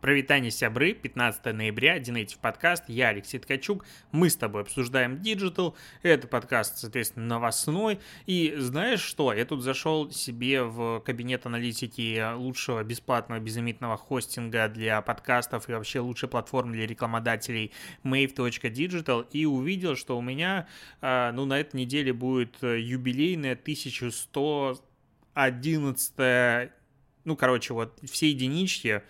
Провитание сябры, 15 ноября, Динейтив подкаст, я Алексей Ткачук, мы с тобой обсуждаем Digital, это подкаст, соответственно, новостной, и знаешь что, я тут зашел себе в кабинет аналитики лучшего бесплатного безлимитного хостинга для подкастов и вообще лучшей платформы для рекламодателей mave.digital и увидел, что у меня, а, ну, на этой неделе будет юбилейная 1111 ну, короче, вот все единички,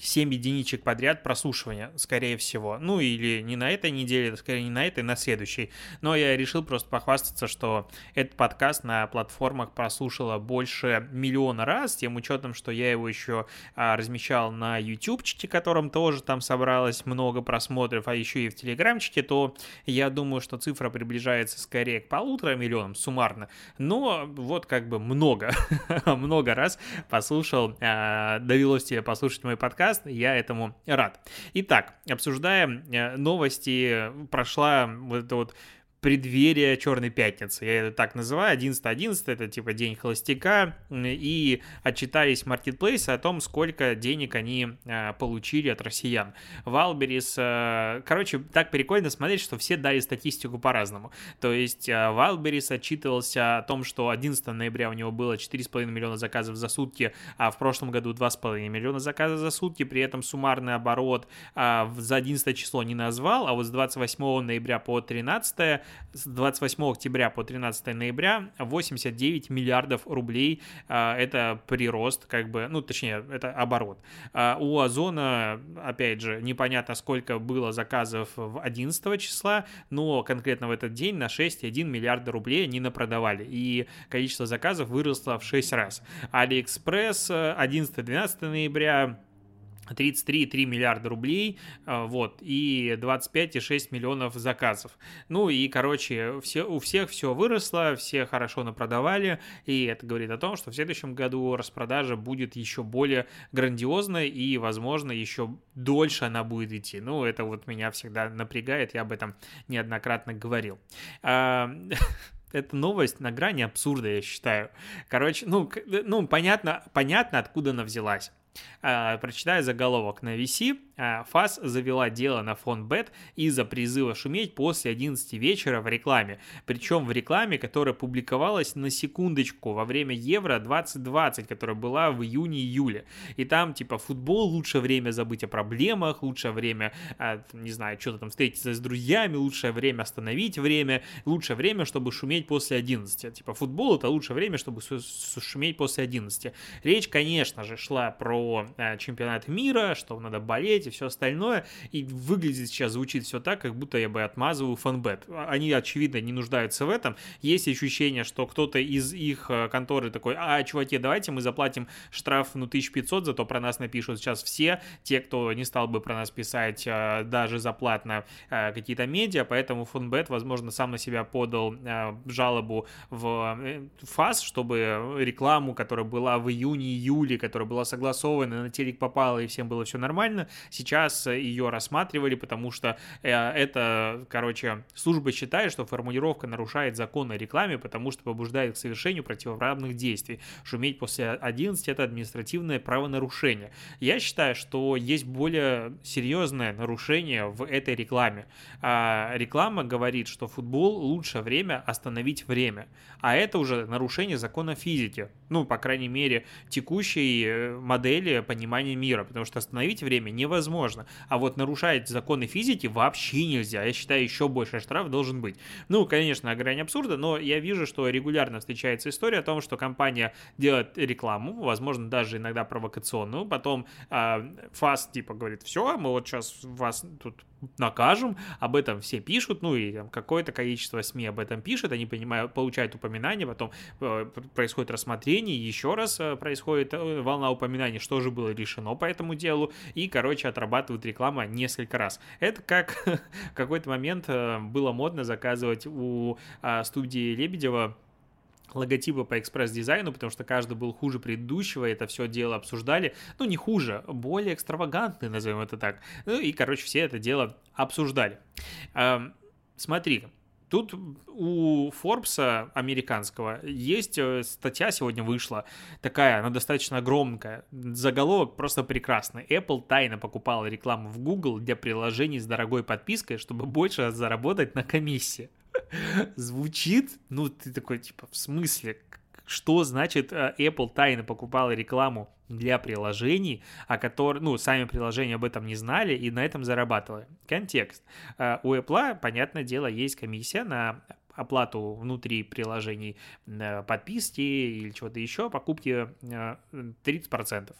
7 единичек подряд прослушивания, скорее всего. Ну, или не на этой неделе, скорее не на этой, на следующей. Но я решил просто похвастаться, что этот подкаст на платформах прослушало больше миллиона раз, тем учетом, что я его еще а, размещал на ютубчике, которым тоже там собралось много просмотров, а еще и в телеграмчике, то я думаю, что цифра приближается скорее к полутора миллионам суммарно. Но вот как бы много, много раз послушал, а, довелось тебе послушать мой подкаст, подкаст, я этому рад. Итак, обсуждаем э, новости, прошла вот эта вот преддверие Черной Пятницы. Я это так называю. 11.11 это типа день холостяка. И отчитались маркетплейсы о том, сколько денег они а, получили от россиян. Валберис, а, короче, так прикольно смотреть, что все дали статистику по-разному. То есть а, Валберис отчитывался о том, что 11 ноября у него было 4,5 миллиона заказов за сутки, а в прошлом году 2,5 миллиона заказов за сутки. При этом суммарный оборот а, за 11 число не назвал, а вот с 28 ноября по 13 с 28 октября по 13 ноября 89 миллиардов рублей. А, это прирост, как бы, ну, точнее, это оборот. А, у Озона, опять же, непонятно, сколько было заказов в 11 числа, но конкретно в этот день на 6,1 миллиарда рублей они напродавали. И количество заказов выросло в 6 раз. Алиэкспресс 11-12 ноября 33,3 миллиарда рублей, а, вот, и 25,6 миллионов заказов. Ну и, короче, все, у всех все выросло, все хорошо напродавали, и это говорит о том, что в следующем году распродажа будет еще более грандиозной, и, возможно, еще дольше она будет идти. Ну, это вот меня всегда напрягает, я об этом неоднократно говорил. А, эта новость на грани абсурда, я считаю. Короче, ну, ну понятно, понятно, откуда она взялась. А, прочитаю заголовок на VC. А, ФАС завела дело на фон Бет из-за призыва шуметь после 11 вечера в рекламе. Причем в рекламе, которая публиковалась на секундочку во время Евро 2020, которая была в июне-июле. И там типа футбол, лучшее время забыть о проблемах, лучшее время, а, не знаю, что-то там встретиться с друзьями, лучшее время остановить время, лучшее время, чтобы шуметь после 11. Типа футбол это лучшее время, чтобы шуметь после 11. Речь, конечно же, шла про э, чемпионат мира, что надо болеть и все остальное. И выглядит сейчас, звучит все так, как будто я бы отмазываю фанбет. Они, очевидно, не нуждаются в этом. Есть ощущение, что кто-то из их э, конторы такой, а, чуваки, давайте мы заплатим штраф, ну, 1500, зато про нас напишут сейчас все, те, кто не стал бы про нас писать э, даже заплатно э, какие-то медиа, поэтому фанбет, возможно, сам на себя подал жалобу в ФАС, чтобы рекламу, которая была в июне-июле, которая была согласована, на телек попала и всем было все нормально, сейчас ее рассматривали, потому что э, это, короче, служба считает, что формулировка нарушает закон о рекламе, потому что побуждает к совершению противоправных действий. Шуметь после 11 это административное правонарушение. Я считаю, что есть более серьезное нарушение в этой рекламе. А, реклама говорит, что футбол лучшее время остановить время, а это уже нарушение закона физики. Ну, по крайней мере, текущей э, модели понимания мира, потому что остановить время невозможно невозможно. А вот нарушать законы физики вообще нельзя. Я считаю, еще больше штраф должен быть. Ну, конечно, на грани абсурда, но я вижу, что регулярно встречается история о том, что компания делает рекламу, возможно, даже иногда провокационную, потом э, ФАС типа говорит, все, мы вот сейчас вас тут накажем, об этом все пишут, ну и какое-то количество СМИ об этом пишет, они понимают, получают упоминания, потом э, происходит рассмотрение, еще раз э, происходит э, волна упоминаний, что же было решено по этому делу, и, короче, отрабатывают реклама несколько раз. Это как в какой-то момент было модно заказывать у студии Лебедева логотипы по экспресс-дизайну, потому что каждый был хуже предыдущего, это все дело обсуждали, ну не хуже, более экстравагантный, назовем это так. Ну и, короче, все это дело обсуждали. Смотри, Тут у Форбса американского есть э, статья сегодня вышла, такая, она достаточно огромная, заголовок просто прекрасный. Apple тайно покупала рекламу в Google для приложений с дорогой подпиской, чтобы больше заработать на комиссии. Звучит, ну ты такой, типа, в смысле, что значит э, Apple тайно покупала рекламу для приложений, о которых, ну, сами приложения об этом не знали и на этом зарабатывали. Контекст. Э, у Apple, понятное дело, есть комиссия на оплату внутри приложений э, подписки или чего-то еще, покупки 30%.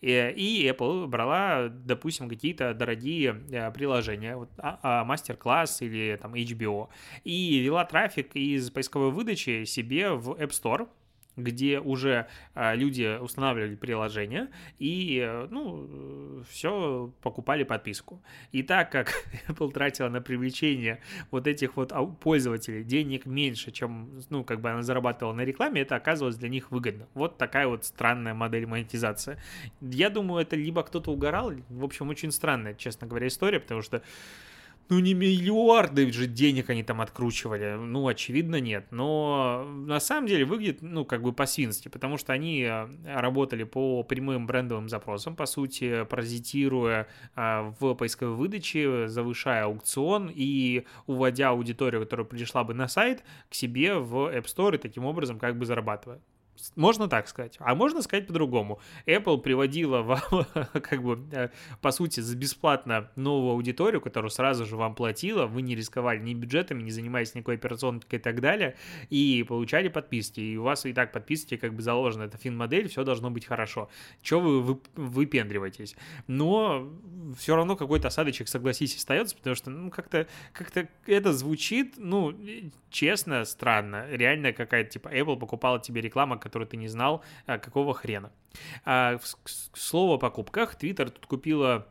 И Apple брала, допустим, какие-то дорогие приложения, вот мастер-класс или там HBO, и вела трафик из поисковой выдачи себе в App Store, где уже а, люди устанавливали приложение и, э, ну, все покупали подписку. И так как Apple тратила на привлечение вот этих вот пользователей денег меньше, чем, ну, как бы она зарабатывала на рекламе, это оказывалось для них выгодно. Вот такая вот странная модель монетизации. Я думаю, это либо кто-то угорал, в общем, очень странная, честно говоря, история, потому что ну, не миллиарды же денег они там откручивали. Ну, очевидно, нет. Но на самом деле выглядит, ну, как бы по-свински, потому что они э, работали по прямым брендовым запросам, по сути, паразитируя э, в поисковой выдаче, завышая аукцион и уводя аудиторию, которая пришла бы на сайт, к себе в App Store и таким образом как бы зарабатывая. Можно так сказать. А можно сказать по-другому. Apple приводила вам, как бы, э, по сути, за бесплатно новую аудиторию, которую сразу же вам платила, вы не рисковали ни бюджетами, не занимаясь никакой операционкой и так далее, и получали подписки. И у вас и так подписки как бы заложены. Это фин-модель, все должно быть хорошо. Чего вы выпендриваетесь? Но все равно какой-то осадочек, согласитесь, остается, потому что, ну, как-то как это звучит, ну, честно, странно. Реально какая-то, типа, Apple покупала тебе рекламу, который ты не знал, а, какого хрена. А, к слову о покупках, Twitter тут купила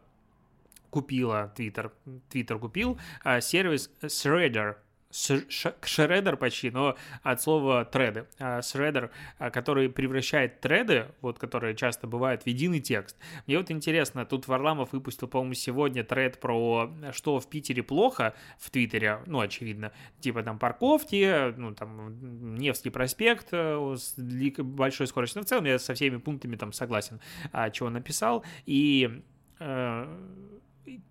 купила Twitter, Twitter купил а, сервис Threader, шредер почти, но от слова треды. Шредер, а, который превращает треды, вот которые часто бывают, в единый текст. Мне вот интересно, тут Варламов выпустил, по-моему, сегодня тред про что в Питере плохо в Твиттере, ну, очевидно, типа там парковки, ну, там Невский проспект э, с большой скоростью. Но в целом я со всеми пунктами там согласен, а, чего написал. И э,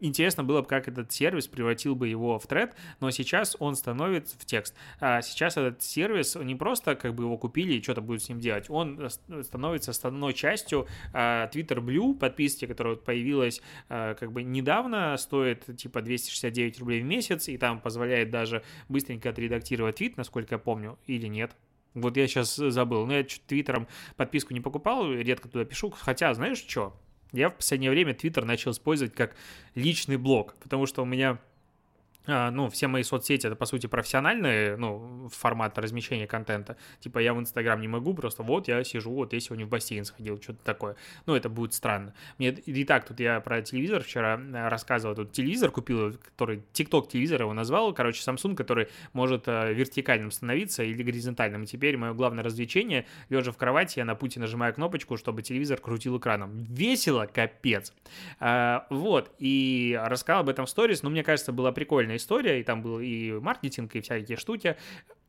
интересно было бы, как этот сервис превратил бы его в тред, но сейчас он становится в текст. А сейчас этот сервис не просто как бы его купили и что-то будет с ним делать, он становится основной частью а, Twitter Blue подписки, которая появилась а, как бы недавно, стоит типа 269 рублей в месяц, и там позволяет даже быстренько отредактировать твит, насколько я помню, или нет. Вот я сейчас забыл. Но я твиттером подписку не покупал, редко туда пишу. Хотя, знаешь что? Я в последнее время Twitter начал использовать как личный блог, потому что у меня ну, все мои соцсети это, по сути, профессиональные, ну, формат размещения контента. Типа, я в Инстаграм не могу, просто вот я сижу, вот я сегодня в бассейн сходил, что-то такое. Ну, это будет странно. Мне и так тут я про телевизор вчера э, рассказывал. Тут телевизор купил, который, TikTok телевизор его назвал, короче, Samsung, который может э, вертикальным становиться или горизонтальным. И теперь мое главное развлечение, лежа в кровати, я на пути нажимаю кнопочку, чтобы телевизор крутил экраном. Весело, капец. А, вот, и рассказал об этом в сторис, но мне кажется, было прикольно прикольная история, и там был и маркетинг, и всякие штуки.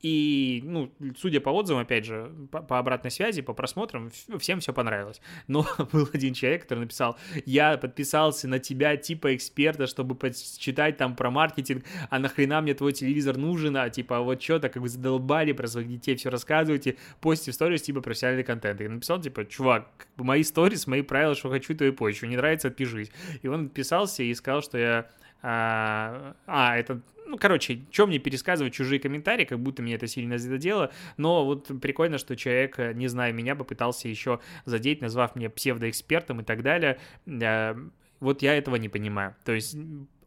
И, ну, судя по отзывам, опять же, по, по обратной связи, по просмотрам, всем все понравилось. Но был один человек, который написал, я подписался на тебя типа эксперта, чтобы почитать там про маркетинг, а нахрена мне твой телевизор нужен, а типа вот что-то, как вы задолбали про своих детей все рассказываете, постите в сторис типа профессиональный контент. И написал типа, чувак, мои сторис, мои правила, что хочу, то и пощу, не нравится, отпишись. И он подписался и сказал, что я а, а, это, ну, короче, чем мне пересказывать чужие комментарии, как будто меня это сильно задело, но вот прикольно, что человек, э, не зная меня, попытался еще задеть, назвав меня псевдоэкспертом и так далее. А, вот я этого не понимаю. То есть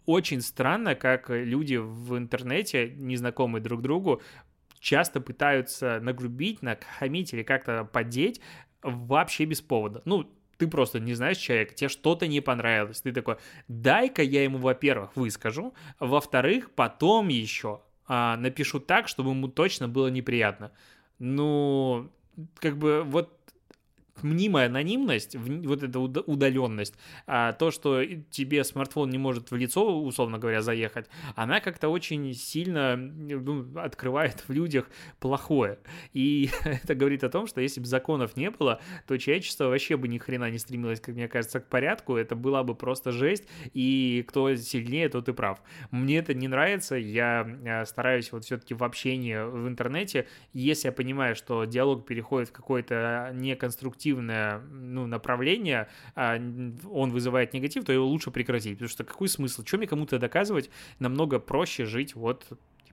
очень странно, как люди в интернете, незнакомые друг другу, часто пытаются нагрубить, нахамить или как-то подеть вообще без повода. Ну, ты просто не знаешь человека, тебе что-то не понравилось. Ты такой, дай-ка я ему, во-первых, выскажу, во-вторых, потом еще а, напишу так, чтобы ему точно было неприятно. Ну, как бы вот мнимая анонимность, вот эта удаленность, а то, что тебе смартфон не может в лицо, условно говоря, заехать, она как-то очень сильно ну, открывает в людях плохое. И это говорит о том, что если бы законов не было, то человечество вообще бы ни хрена не стремилось, как мне кажется, к порядку, это была бы просто жесть, и кто сильнее, тот и прав. Мне это не нравится, я э, стараюсь вот все-таки в общении в интернете, если я понимаю, что диалог переходит в какое-то неконструктивное ну, направление, а он вызывает негатив, то его лучше прекратить, потому что какой смысл? Чем мне кому-то доказывать? Намного проще жить вот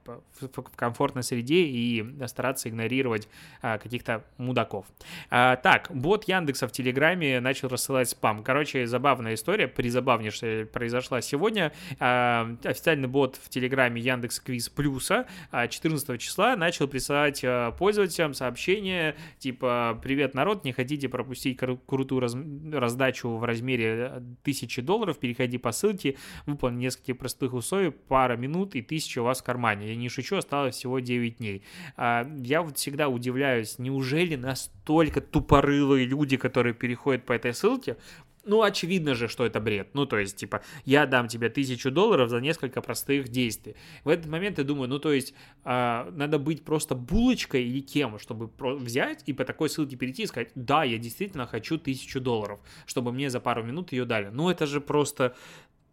в, комфортной среде и стараться игнорировать а, каких-то мудаков. А, так, бот Яндекса в Телеграме начал рассылать спам. Короче, забавная история, призабавнейшая произошла сегодня. А, официальный бот в Телеграме Яндекс Квиз Плюса 14 а, числа начал присылать а, пользователям сообщения типа «Привет, народ, не хотите пропустить кру- крутую раз- раздачу в размере 1000 долларов? Переходи по ссылке, выполни несколько простых условий, пара минут и 1000 у вас в кармане не шучу, осталось всего 9 дней. А, я вот всегда удивляюсь, неужели настолько тупорылые люди, которые переходят по этой ссылке, ну, очевидно же, что это бред. Ну, то есть, типа, я дам тебе тысячу долларов за несколько простых действий. В этот момент я думаю, ну, то есть, э, надо быть просто булочкой или кем, чтобы взять и по такой ссылке перейти и сказать, да, я действительно хочу тысячу долларов, чтобы мне за пару минут ее дали. Ну, это же просто...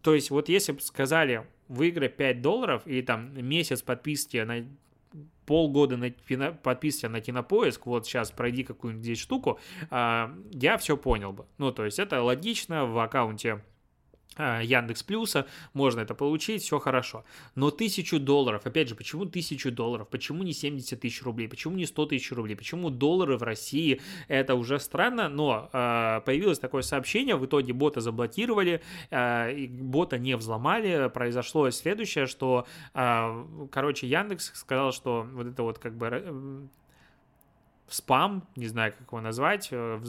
То есть, вот если бы сказали, выиграй 5 долларов или там месяц подписки на полгода на кино, подписывайся на кинопоиск, вот сейчас пройди какую-нибудь здесь штуку, а, я все понял бы. Ну, то есть это логично в аккаунте Яндекс Плюса, можно это получить, все хорошо. Но тысячу долларов, опять же, почему тысячу долларов, почему не 70 тысяч рублей, почему не 100 тысяч рублей, почему доллары в России, это уже странно, но э, появилось такое сообщение, в итоге бота заблокировали, э, бота не взломали, произошло следующее, что, э, короче, Яндекс сказал, что вот это вот как бы э, спам, не знаю, как его назвать, э,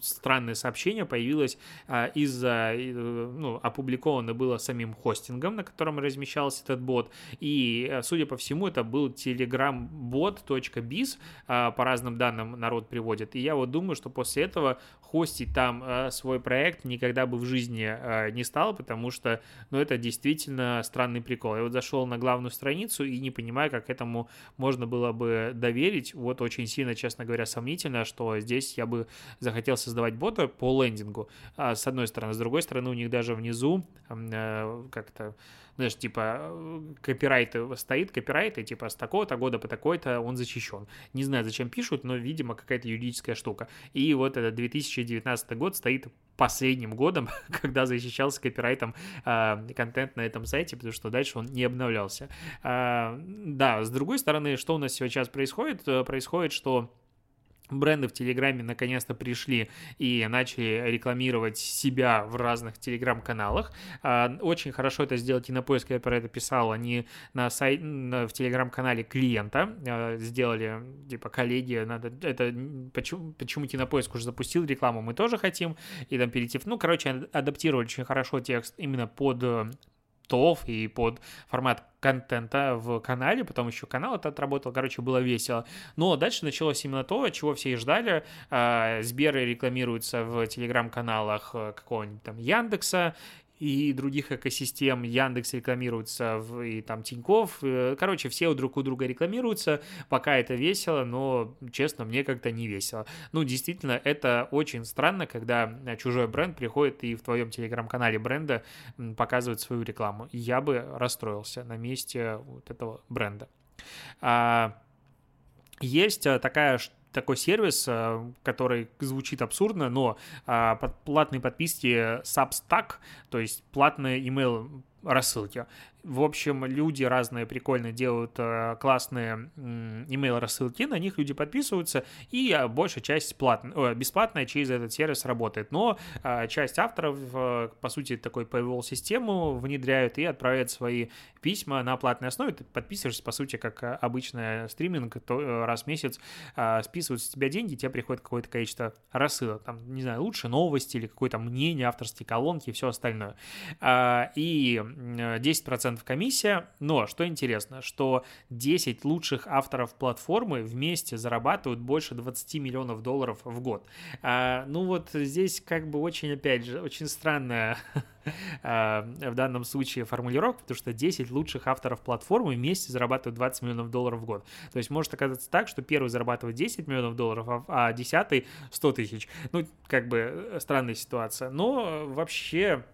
странное сообщение появилось а, из-за, ну, опубликовано было самим хостингом, на котором размещался этот бот, и, э, судя по всему, это был telegrambot.biz, а, по разным данным народ приводит, и я вот думаю, что после этого хостить там а, свой проект никогда бы в жизни а, не стал, потому что, ну, это действительно странный прикол. Я вот зашел на главную страницу и не понимаю, как этому можно было бы доверить, вот очень сильно, честно говоря, сомнительно, что здесь я бы захотел хотел создавать бота по лендингу, а, с одной стороны. С другой стороны, у них даже внизу э, как-то знаешь, типа, копирайт стоит, копирайт, и типа с такого-то года по такой-то он защищен. Не знаю, зачем пишут, но, видимо, какая-то юридическая штука. И вот этот 2019 год стоит последним годом, когда защищался копирайтом э, контент на этом сайте, потому что дальше он не обновлялся. Э, да, с другой стороны, что у нас сейчас происходит? Э, происходит, что бренды в Телеграме наконец-то пришли и начали рекламировать себя в разных Телеграм-каналах. А, очень хорошо это сделать и на поиск, я про это писал, они на сайт, в Телеграм-канале клиента а, сделали, типа, коллеги, надо, это, почему, почему Кинопоиск уже запустил рекламу, мы тоже хотим, и там перейти, ну, короче, адаптировали очень хорошо текст именно под ТОВ и под формат контента в канале, потом еще канал это отработал, короче, было весело. Но дальше началось именно то, чего все и ждали. А, Сберы рекламируются в телеграм-каналах э, какого-нибудь там Яндекса, и других экосистем. Яндекс рекламируется, и там Тиньков. Э, короче, все друг у друга рекламируются. Пока это весело, но, честно, мне как-то не весело. Ну, действительно, это очень странно, когда чужой бренд приходит и в твоем телеграм-канале бренда показывает свою рекламу. Я бы расстроился на месте вот этого бренда. А, есть э, такая такой сервис, э, который звучит абсурдно, но под платные подписки Substack, то есть платные email рассылки. В общем, люди разные прикольно делают э, классные email рассылки, на них люди подписываются, и э, большая часть платная, э, бесплатная через этот сервис работает. Но часть авторов, по сути, такой paywall систему внедряют и отправляют свои письма на платной основе. Ты подписываешься, по сути, как обычная стриминг, то раз в месяц списывают с тебя деньги, тебе приходит какое-то количество рассылок. Там, не знаю, лучше новости или какое-то мнение, авторские колонки и все остальное. И 10% комиссия, но что интересно, что 10 лучших авторов платформы вместе зарабатывают больше 20 миллионов долларов в год. А, ну вот здесь как бы очень, опять же, очень странная а, в данном случае формулировка, потому что 10 лучших авторов платформы вместе зарабатывают 20 миллионов долларов в год. То есть может оказаться так, что первый зарабатывает 10 миллионов долларов, а десятый 100 тысяч. Ну, как бы э, странная ситуация. Но вообще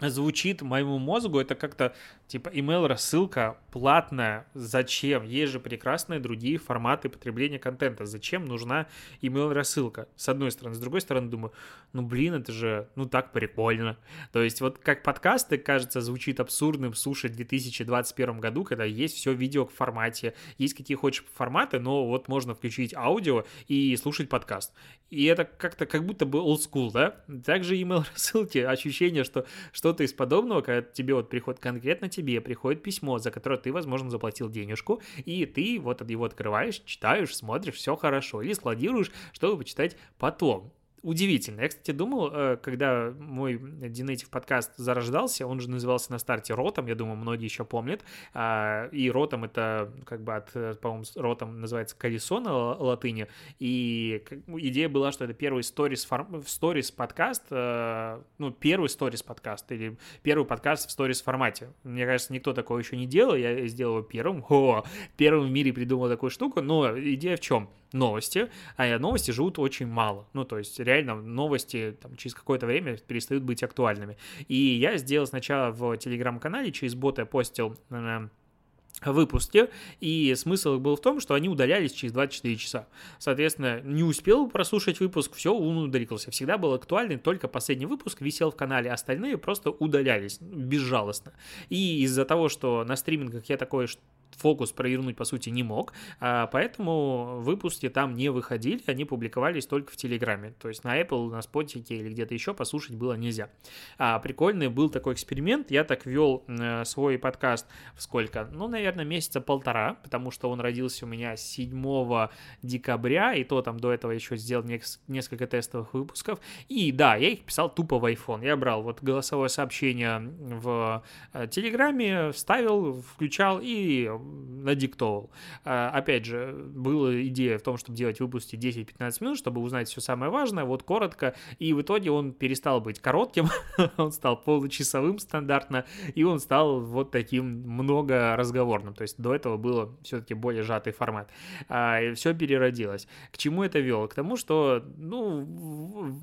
звучит моему мозгу, это как-то типа email рассылка платная. Зачем? Есть же прекрасные другие форматы потребления контента. Зачем нужна email рассылка? С одной стороны. С другой стороны, думаю, ну блин, это же, ну так прикольно. То есть вот как подкасты, кажется, звучит абсурдным слушать в 2021 году, когда есть все видео в формате, есть какие хочешь форматы, но вот можно включить аудио и слушать подкаст. И это как-то как будто бы old school, да? Также email рассылки, ощущение, что что-то из подобного, когда тебе вот приходит конкретно тебе, приходит письмо, за которое ты, возможно, заплатил денежку, и ты вот его открываешь, читаешь, смотришь, все хорошо, или складируешь, чтобы почитать потом удивительно. Я, кстати, думал, э, когда мой Динейтив подкаст зарождался, он же назывался на старте Ротом, я думаю, многие еще помнят, а, и Ротом это как бы от, э, по-моему, Ротом называется колесо на латыни, и идея была, что это первый сторис, сторис подкаст, э, ну, первый сторис подкаст, или первый подкаст в сторис формате. Мне кажется, никто такого еще не делал, я сделал его первым, о, первым в мире придумал такую штуку, но идея в чем? Новости, а новости живут очень мало. Ну, то есть реально новости там, через какое-то время перестают быть актуальными. И я сделал сначала в телеграм-канале, через бота постил э, выпуске, и смысл был в том, что они удалялись через 24 часа. Соответственно, не успел прослушать выпуск, все, он удалился. Всегда был актуальный, только последний выпуск висел в канале, остальные просто удалялись безжалостно. И из-за того, что на стримингах я такое фокус провернуть, по сути, не мог, а, поэтому выпуски там не выходили, они публиковались только в Телеграме. То есть на Apple, на Spotify или где-то еще послушать было нельзя. А прикольный был такой эксперимент. Я так вел свой подкаст в сколько? Ну, наверное, месяца полтора, потому что он родился у меня 7 декабря, и то там до этого еще сделал несколько тестовых выпусков. И да, я их писал тупо в iPhone. Я брал вот голосовое сообщение в э, Телеграме, вставил, включал и надиктовал. А, опять же, была идея в том, чтобы делать выпуски 10-15 минут, чтобы узнать все самое важное, вот коротко, и в итоге он перестал быть коротким, он стал получасовым стандартно, и он стал вот таким много разговорным, то есть до этого было все-таки более сжатый формат. А, и все переродилось. К чему это вело? К тому, что, ну,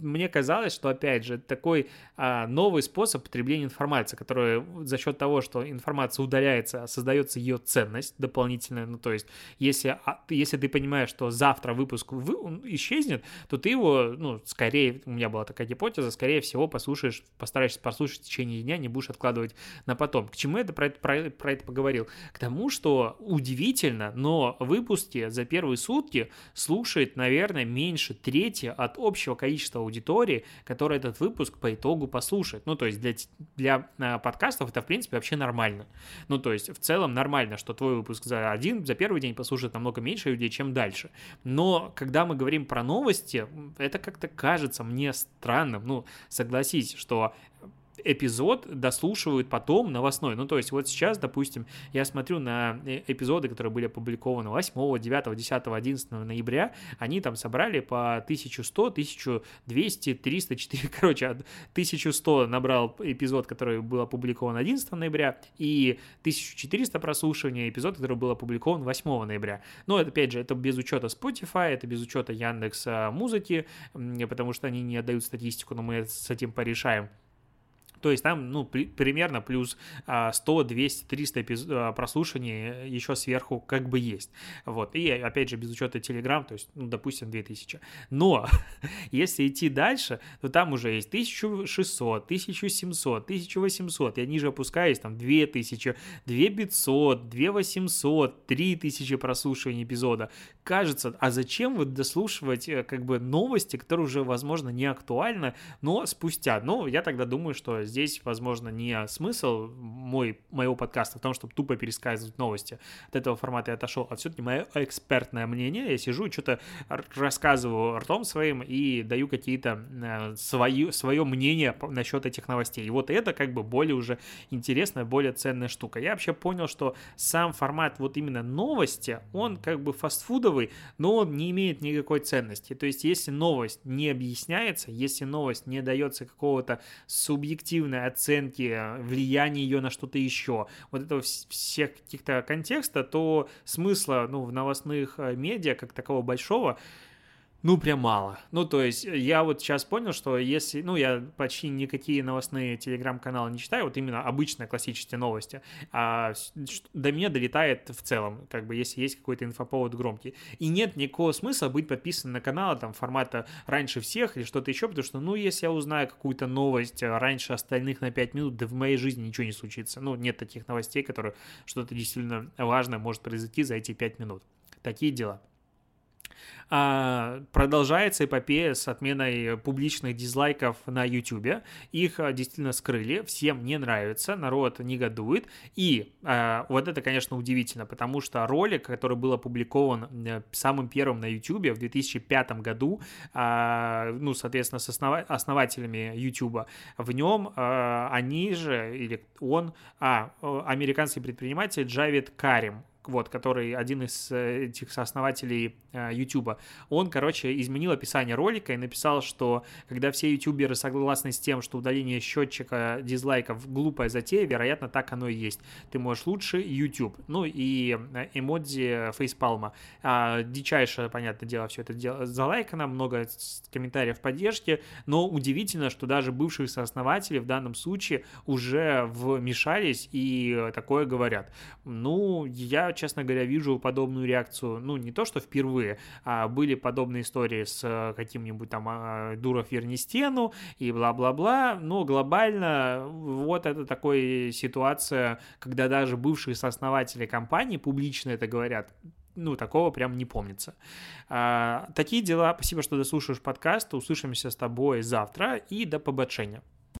мне казалось, что, опять же, такой а, новый способ потребления информации, который за счет того, что информация удаляется, создается ее ценность, ценность дополнительная. Ну, то есть, если, а, если ты понимаешь, что завтра выпуск вы, исчезнет, то ты его, ну, скорее, у меня была такая гипотеза, скорее всего, послушаешь, постараешься послушать в течение дня, не будешь откладывать на потом. К чему я это, про, это, про, про это поговорил? К тому, что удивительно, но выпуски за первые сутки слушает, наверное, меньше трети от общего количества аудитории, которая этот выпуск по итогу послушает. Ну, то есть для, для а, подкастов это, в принципе, вообще нормально. Ну, то есть в целом нормально, что твой выпуск за один, за первый день послушает намного меньше людей, чем дальше. Но когда мы говорим про новости, это как-то кажется мне странным. Ну, согласись, что эпизод дослушивают потом новостной. Ну, то есть вот сейчас, допустим, я смотрю на э, эпизоды, которые были опубликованы 8, 9, 10, 11 ноября, они там собрали по 1100, 1200, 300, 4, короче, 1100 набрал эпизод, который был опубликован 11 ноября, и 1400 прослушиваний эпизод, который был опубликован 8 ноября. Но, это, опять же, это без учета Spotify, это без учета Яндекса музыки, потому что они не отдают статистику, но мы с этим порешаем. То есть там, ну, при, примерно плюс 100, 200, 300 эпиз... А, прослушаний еще сверху как бы есть. Вот. И, опять же, без учета Telegram, то есть, ну, допустим, 2000. Но если идти дальше, то там уже есть 1600, 1700, 1800. Я ниже опускаюсь, там 2000, 2500, 2800, 3000 прослушиваний эпизода. Кажется, а зачем вот дослушивать э, как бы новости, которые уже, возможно, не актуальны, но спустя. Ну, я тогда думаю, что здесь, возможно, не смысл, мой, моего подкаста в том, чтобы тупо пересказывать новости. От этого формата я отошел. А все-таки мое экспертное мнение, я сижу и что-то рассказываю ртом своим и даю какие-то э, свои, свое мнение насчет этих новостей. И вот это как бы более уже интересная, более ценная штука. Я вообще понял, что сам формат вот именно новости, он как бы фастфудовый, но он не имеет никакой ценности. То есть если новость не объясняется, если новость не дается какого-то субъективной оценки, влияния ее на что-то еще, вот этого всех каких-то контекста, то смысла ну, в новостных э, медиа как такового большого ну, прям мало. Ну, то есть, я вот сейчас понял, что если... Ну, я почти никакие новостные телеграм-каналы не читаю, вот именно обычные классические новости, а до меня долетает в целом, как бы, если есть какой-то инфоповод громкий. И нет никакого смысла быть подписан на канал, там, формата раньше всех или что-то еще, потому что, ну, если я узнаю какую-то новость раньше остальных на 5 минут, да в моей жизни ничего не случится. Ну, нет таких новостей, которые что-то действительно важное может произойти за эти 5 минут. Такие дела. А, продолжается эпопея с отменой публичных дизлайков на YouTube. Их а, действительно скрыли, всем не нравится, народ негодует. И а, вот это, конечно, удивительно, потому что ролик, который был опубликован э, самым первым на YouTube в 2005 году, ну, соответственно, с основа- основателями YouTube, в нем они же, или он, а, американский предприниматель Джавид Карим, вот, который один из э, этих сооснователей YouTube, э, он, короче, изменил описание ролика и написал, что когда все ютуберы согласны с тем, что удаление счетчика дизлайков глупая затея, вероятно, так оно и есть. Ты можешь лучше YouTube. Ну и э, эмодзи фейспалма. А, дичайшее, понятное дело, все это дело залайкано, много комментариев поддержки, но удивительно, что даже бывшие сооснователи в данном случае уже вмешались и такое говорят. Ну, я честно говоря, вижу подобную реакцию, ну, не то, что впервые, а были подобные истории с э, каким-нибудь там а, Дуров верни стену и бла-бла-бла, но глобально вот это такая ситуация, когда даже бывшие сооснователи компании публично это говорят, ну, такого прям не помнится. А, такие дела. Спасибо, что дослушаешь подкаст. Услышимся с тобой завтра и до побочения.